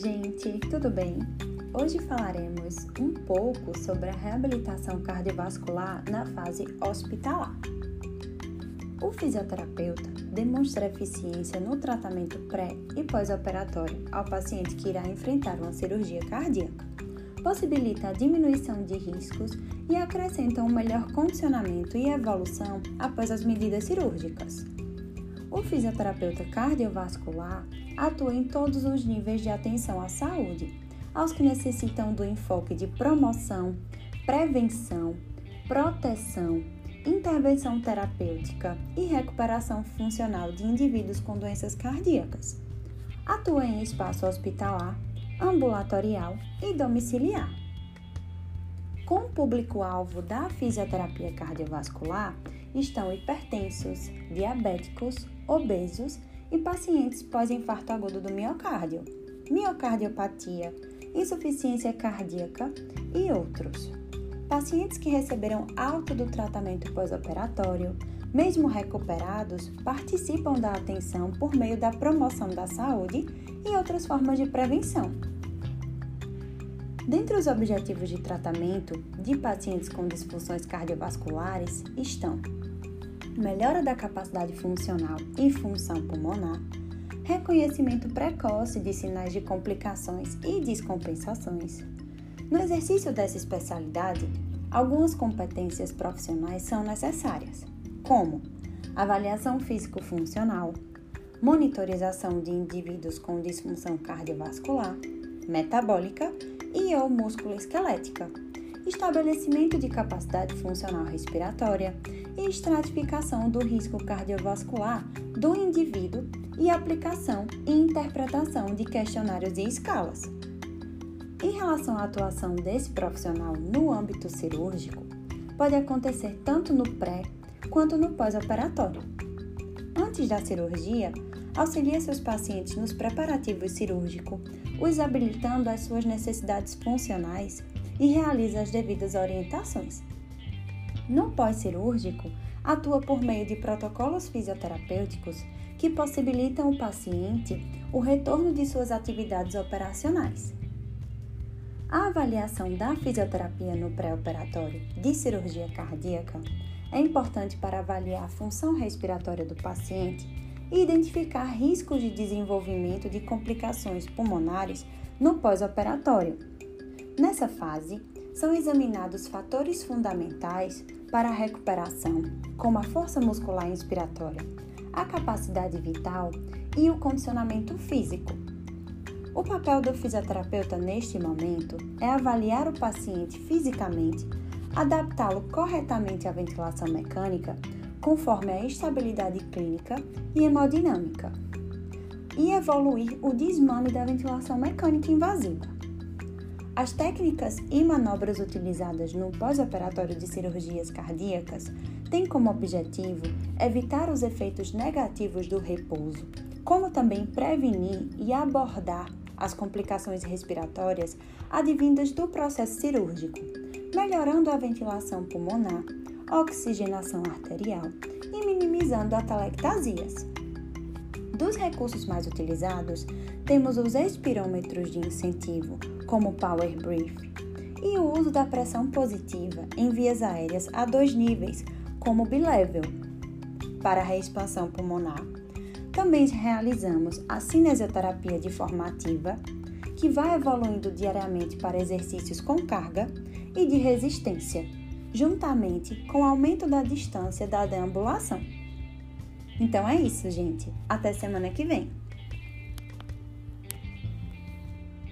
gente, tudo bem? Hoje falaremos um pouco sobre a reabilitação cardiovascular na fase hospitalar. O fisioterapeuta demonstra eficiência no tratamento pré e pós-operatório ao paciente que irá enfrentar uma cirurgia cardíaca, possibilita a diminuição de riscos e acrescenta um melhor condicionamento e evolução após as medidas cirúrgicas. O fisioterapeuta cardiovascular atua em todos os níveis de atenção à saúde, aos que necessitam do enfoque de promoção, prevenção, proteção, intervenção terapêutica e recuperação funcional de indivíduos com doenças cardíacas. Atua em espaço hospitalar, ambulatorial e domiciliar. Com o público-alvo da fisioterapia cardiovascular estão hipertensos, diabéticos, obesos e pacientes pós-infarto agudo do miocárdio, miocardiopatia, insuficiência cardíaca e outros. Pacientes que receberam alta do tratamento pós-operatório, mesmo recuperados, participam da atenção por meio da promoção da saúde e outras formas de prevenção. Dentre os objetivos de tratamento de pacientes com disfunções cardiovasculares estão melhora da capacidade funcional e função pulmonar, reconhecimento precoce de sinais de complicações e descompensações. No exercício dessa especialidade, algumas competências profissionais são necessárias, como avaliação físico-funcional, monitorização de indivíduos com disfunção cardiovascular, metabólica e ou músculo-esquelética, estabelecimento de capacidade funcional respiratória estratificação do risco cardiovascular do indivíduo e aplicação e interpretação de questionários e escalas. Em relação à atuação desse profissional no âmbito cirúrgico, pode acontecer tanto no pré quanto no pós-operatório. Antes da cirurgia, auxilia seus pacientes nos preparativos cirúrgicos, os habilitando às suas necessidades funcionais e realiza as devidas orientações. No pós-cirúrgico, atua por meio de protocolos fisioterapêuticos que possibilitam ao paciente o retorno de suas atividades operacionais. A avaliação da fisioterapia no pré-operatório de cirurgia cardíaca é importante para avaliar a função respiratória do paciente e identificar riscos de desenvolvimento de complicações pulmonares no pós-operatório. Nessa fase, são examinados fatores fundamentais para a recuperação, como a força muscular inspiratória, a capacidade vital e o condicionamento físico. O papel do fisioterapeuta neste momento é avaliar o paciente fisicamente, adaptá-lo corretamente à ventilação mecânica conforme a estabilidade clínica e hemodinâmica, e evoluir o desmame da ventilação mecânica invasiva. As técnicas e manobras utilizadas no pós-operatório de cirurgias cardíacas têm como objetivo evitar os efeitos negativos do repouso, como também prevenir e abordar as complicações respiratórias advindas do processo cirúrgico, melhorando a ventilação pulmonar, oxigenação arterial e minimizando atelectasias. Dos recursos mais utilizados, temos os expirômetros de incentivo, como o Power Brief, e o uso da pressão positiva em vias aéreas a dois níveis, como o bilevel, para a reexpansão pulmonar. Também realizamos a cinesioterapia deformativa, que vai evoluindo diariamente para exercícios com carga e de resistência, juntamente com o aumento da distância da deambulação. Então é isso, gente. Até semana que vem.